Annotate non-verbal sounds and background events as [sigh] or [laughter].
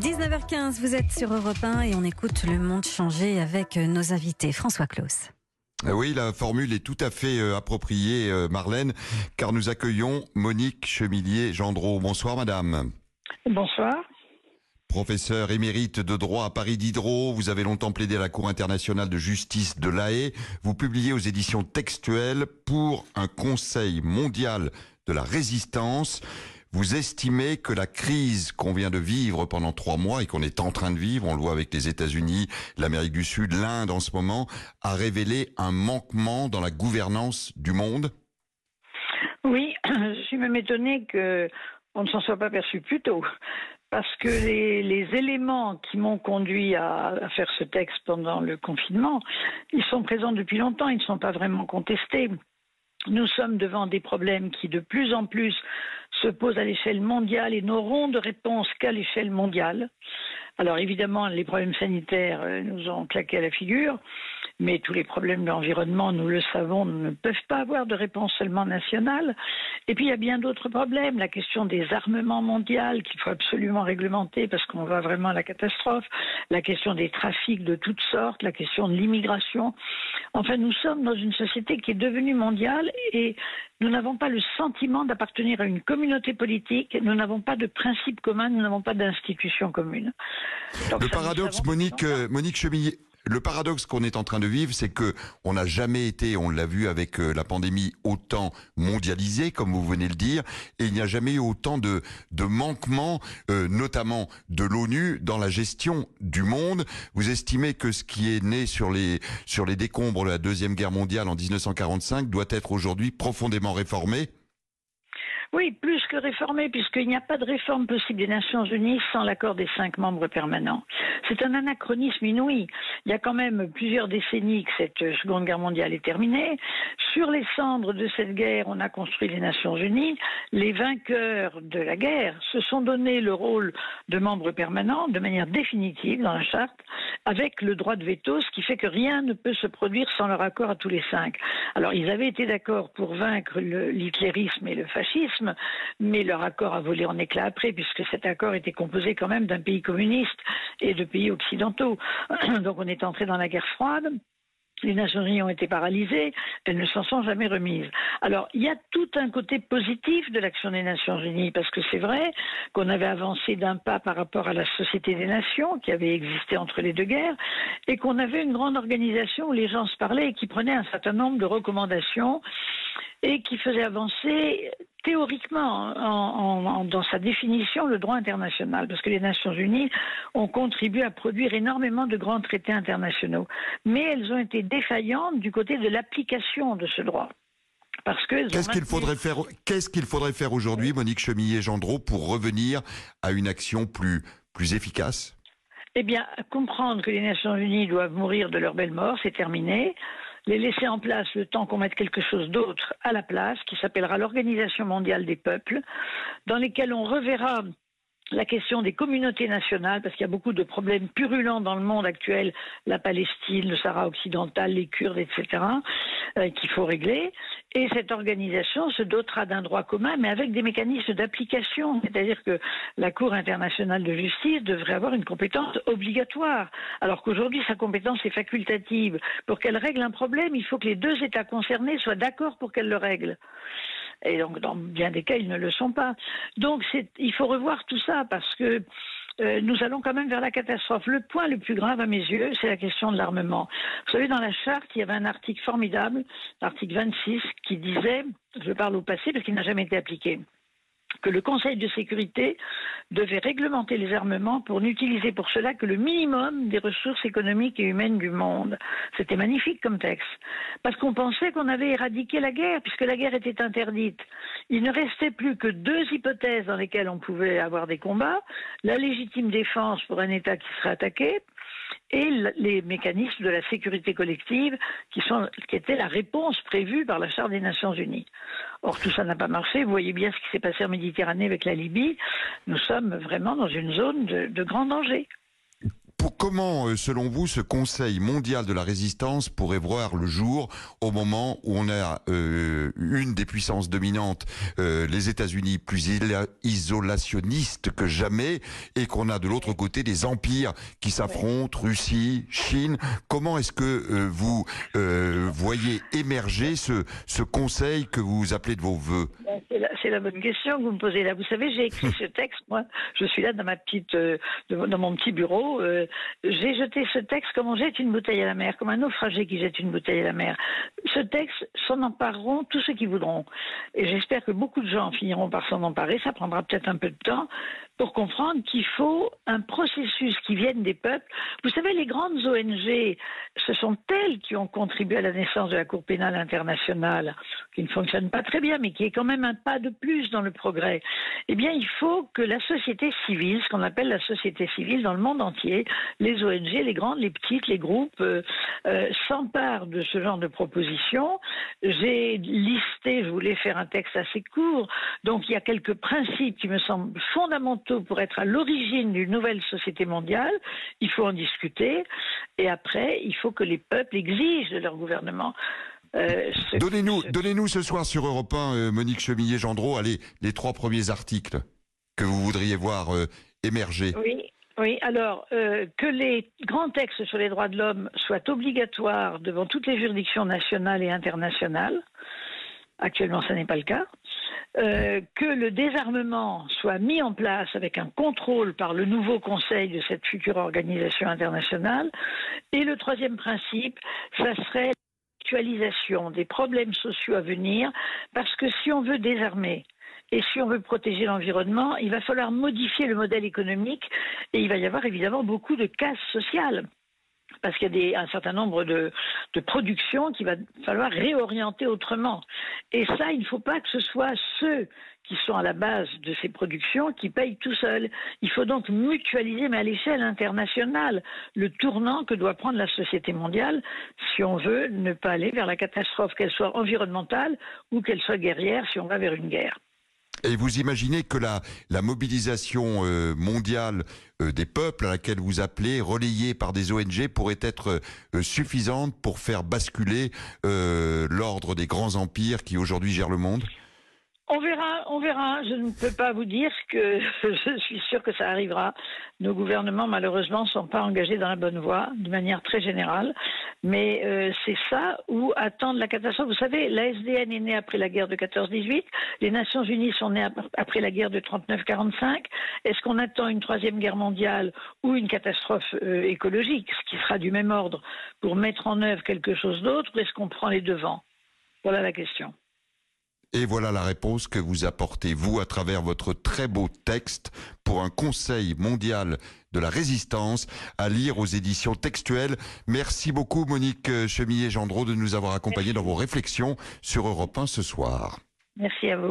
19h15, vous êtes sur Europe 1 et on écoute Le Monde changer avec euh, nos invités. François Claus. Euh, oui, la formule est tout à fait euh, appropriée, Marlène, car nous accueillons Monique Chemillier-Gendreau. Bonsoir, madame. Bonsoir. Professeur émérite de droit à Paris Diderot, vous avez longtemps plaidé à la Cour internationale de justice de l'AE. Vous publiez aux éditions textuelles pour un Conseil mondial de la résistance. Vous estimez que la crise qu'on vient de vivre pendant trois mois et qu'on est en train de vivre, on le voit avec les États-Unis, l'Amérique du Sud, l'Inde en ce moment, a révélé un manquement dans la gouvernance du monde? Oui, [clears throat] je suis même étonné qu'on ne s'en soit pas perçu plus tôt. Parce que les, éléments qui m'ont conduit à, faire ce texte pendant le confinement, ils sont présents depuis longtemps, ils ne sont pas vraiment contestés. Nous sommes devant des problèmes qui de plus en plus se posent à l'échelle mondiale et n'auront de réponse qu'à l'échelle mondiale. Alors évidemment, les problèmes sanitaires euh, nous ont claqué à la figure, mais tous les problèmes de l'environnement, nous le savons, ne peuvent pas avoir de réponse seulement nationale. Et puis il y a bien d'autres problèmes, la question des armements mondiaux qu'il faut absolument réglementer parce qu'on va vraiment à la catastrophe, la question des trafics de toutes sortes, la question de l'immigration. Enfin, nous sommes dans une société qui est devenue mondiale et nous n'avons pas le sentiment d'appartenir à une communauté politique, nous n'avons pas de principes communs, nous n'avons pas d'institutions communes. Le paradoxe, Monique, euh, Monique Chemillet, le paradoxe qu'on est en train de vivre, c'est que on n'a jamais été, on l'a vu avec euh, la pandémie, autant mondialisé, comme vous venez de le dire, et il n'y a jamais eu autant de, de manquements, euh, notamment de l'ONU, dans la gestion du monde. Vous estimez que ce qui est né sur les, sur les décombres de la Deuxième Guerre mondiale en 1945 doit être aujourd'hui profondément réformé? Oui, plus que réformer, puisqu'il n'y a pas de réforme possible des Nations Unies sans l'accord des cinq membres permanents. C'est un anachronisme inouï. Il y a quand même plusieurs décennies que cette Seconde Guerre mondiale est terminée. Sur les cendres de cette guerre, on a construit les Nations Unies. Les vainqueurs de la guerre se sont donné le rôle de membres permanents de manière définitive dans la charte, avec le droit de veto, ce qui fait que rien ne peut se produire sans leur accord à tous les cinq. Alors, ils avaient été d'accord pour vaincre l'hitlérisme et le fascisme mais leur accord a volé en éclats après, puisque cet accord était composé quand même d'un pays communiste et de pays occidentaux. [clears throat] Donc on est entré dans la guerre froide. Les Nations Unies ont été paralysées, elles ne s'en sont jamais remises. Alors, il y a tout un côté positif de l'action des Nations Unies, parce que c'est vrai qu'on avait avancé d'un pas par rapport à la Société des Nations, qui avait existé entre les deux guerres, et qu'on avait une grande organisation où les gens se parlaient et qui prenaient un certain nombre de recommandations et qui faisait avancer théoriquement, dans sa définition, le droit international, parce que les Nations Unies ont contribué à produire énormément de grands traités internationaux. Mais elles ont été défaillantes du côté de l'application de ce droit. Parce que qu'est-ce qu'il faudrait faire Qu'est-ce qu'il faudrait faire aujourd'hui, Monique Chemillet-Gendreau, pour revenir à une action plus plus efficace? Eh bien, comprendre que les Nations Unies doivent mourir de leur belle mort, c'est terminé les laisser en place le temps qu'on mette quelque chose d'autre à la place, qui s'appellera l'Organisation mondiale des peuples, dans lesquels on reverra la question des communautés nationales, parce qu'il y a beaucoup de problèmes purulents dans le monde actuel, la Palestine, le Sahara occidental, les Kurdes, etc., euh, qu'il faut régler. Et cette organisation se dotera d'un droit commun, mais avec des mécanismes d'application. C'est-à-dire que la Cour internationale de justice devrait avoir une compétence obligatoire, alors qu'aujourd'hui sa compétence est facultative. Pour qu'elle règle un problème, il faut que les deux États concernés soient d'accord pour qu'elle le règle. Et donc, dans bien des cas, ils ne le sont pas. Donc, il faut revoir tout ça parce que euh, nous allons quand même vers la catastrophe. Le point le plus grave à mes yeux, c'est la question de l'armement. Vous savez, dans la charte, il y avait un article formidable, l'article 26, qui disait, je parle au passé parce qu'il n'a jamais été appliqué, que le Conseil de sécurité devait réglementer les armements pour n'utiliser pour cela que le minimum des ressources économiques et humaines du monde. C'était magnifique comme texte, parce qu'on pensait qu'on avait éradiqué la guerre, puisque la guerre était interdite. Il ne restait plus que deux hypothèses dans lesquelles on pouvait avoir des combats, la légitime défense pour un État qui serait attaqué, et les mécanismes de la sécurité collective qui, étaient la réponse prévue par la Charte des Nations Unies. Or, tout ça n'a pas marché. Vous voyez bien ce qui s'est passé en Méditerranée avec la Libye. Nous sommes vraiment dans une zone de grand danger. Pour, comment, euh, selon vous, ce Conseil mondial de la résistance pourrait voir le jour au moment où on a euh, une des puissances dominantes, euh, les États-Unis, plus isolationnistes que jamais, et qu'on a de l'autre côté des empires qui s'affrontent, Russie, Chine. Comment est-ce que vous voyez émerger ce, ce Conseil que vous appelez de vos voeux? C'est la, bonne question que vous me posez là. Vous savez, j'ai écrit [laughs] ce texte, moi, je suis là dans ma petite, euh, dans mon petit bureau. Euh, j'ai jeté ce texte comme on jette une bouteille à la mer, comme un naufragé qui jette une bouteille à la mer. Ce texte, s'en empareront tous ceux qui voudront. Et j'espère que beaucoup de gens finiront par s'en emparer. Ça prendra peut-être un peu de temps pour comprendre qu'il faut un processus qui vienne des peuples. Vous savez, les grandes ONG, ce sont elles qui ont contribué à la naissance de la Cour pénale internationale, qui ne fonctionne pas très bien, mais qui est quand même un pas de plus dans le progrès. Eh bien, il faut que la société civile, ce qu'on appelle la société civile dans le monde entier, les ONG, les grandes, les petites, les groupes, euh, euh, s'emparent de ce genre de propositions. J'ai listé, je voulais faire un texte assez court, donc il y a quelques principes qui me semblent fondamentaux pour être à l'origine d'une nouvelle société mondiale, il faut en discuter. Et après, il faut que les peuples exigent de leur gouvernement euh, donnez-nous, donnez-nous ce soir sur Europe 1, euh, Monique Chemillet-Gendreau, allez, les trois premiers articles que vous voudriez voir euh, émerger. Oui. Oui, alors que les grands textes sur les droits de l'homme soient obligatoires devant toutes les juridictions nationales et internationales. Actuellement, ce n'est pas le cas. Euh, que le désarmement soit mis en place avec un contrôle par le nouveau conseil de cette future organisation internationale. Et le troisième principe, ça serait l'actualisation des problèmes sociaux à venir, parce que si on veut désarmer, et si on veut protéger l'environnement, il va falloir modifier le modèle économique et il va y avoir évidemment beaucoup de casse sociales parce qu'il y a un certain nombre de, de productions qu'il va falloir réorienter autrement. Et ça, il ne faut pas que ce soit ceux qui sont à la base de ces productions qui payent tout seuls. Il faut donc mutualiser, mais à l'échelle internationale, le tournant que doit prendre la société mondiale si on veut ne pas aller vers la catastrophe, qu'elle soit environnementale ou qu'elle soit guerrière, si on va vers une guerre. Et vous imaginez que la, mobilisation euh, mondiale euh, des peuples à laquelle vous appelez, relayée par des ONG, pourrait être euh, suffisante pour faire basculer l'ordre des grands empires qui aujourd'hui gèrent le monde? On verra, on verra. Je ne peux pas vous dire que [laughs] je suis sûre que ça arrivera. Nos gouvernements, malheureusement, ne sont pas engagés dans la bonne voie, de manière très générale. Mais euh, c'est ça ou attendre la catastrophe. Vous savez, la SDN est née après la guerre de 14-18. Les Nations Unies sont nées après la guerre de 39-45. Est-ce qu'on attend une troisième guerre mondiale ou une catastrophe euh, écologique, ce qui sera du même ordre, pour mettre en œuvre quelque chose d'autre, ou est-ce qu'on prend les devants? Voilà la question. Et voilà la réponse que vous apportez, vous, à travers votre très beau texte pour un Conseil mondial de la résistance à lire aux éditions textuelles. Merci beaucoup, Monique Chemillet-Gendreau, de nous avoir accompagnés dans vos réflexions sur Europe 1 ce soir. Merci à vous.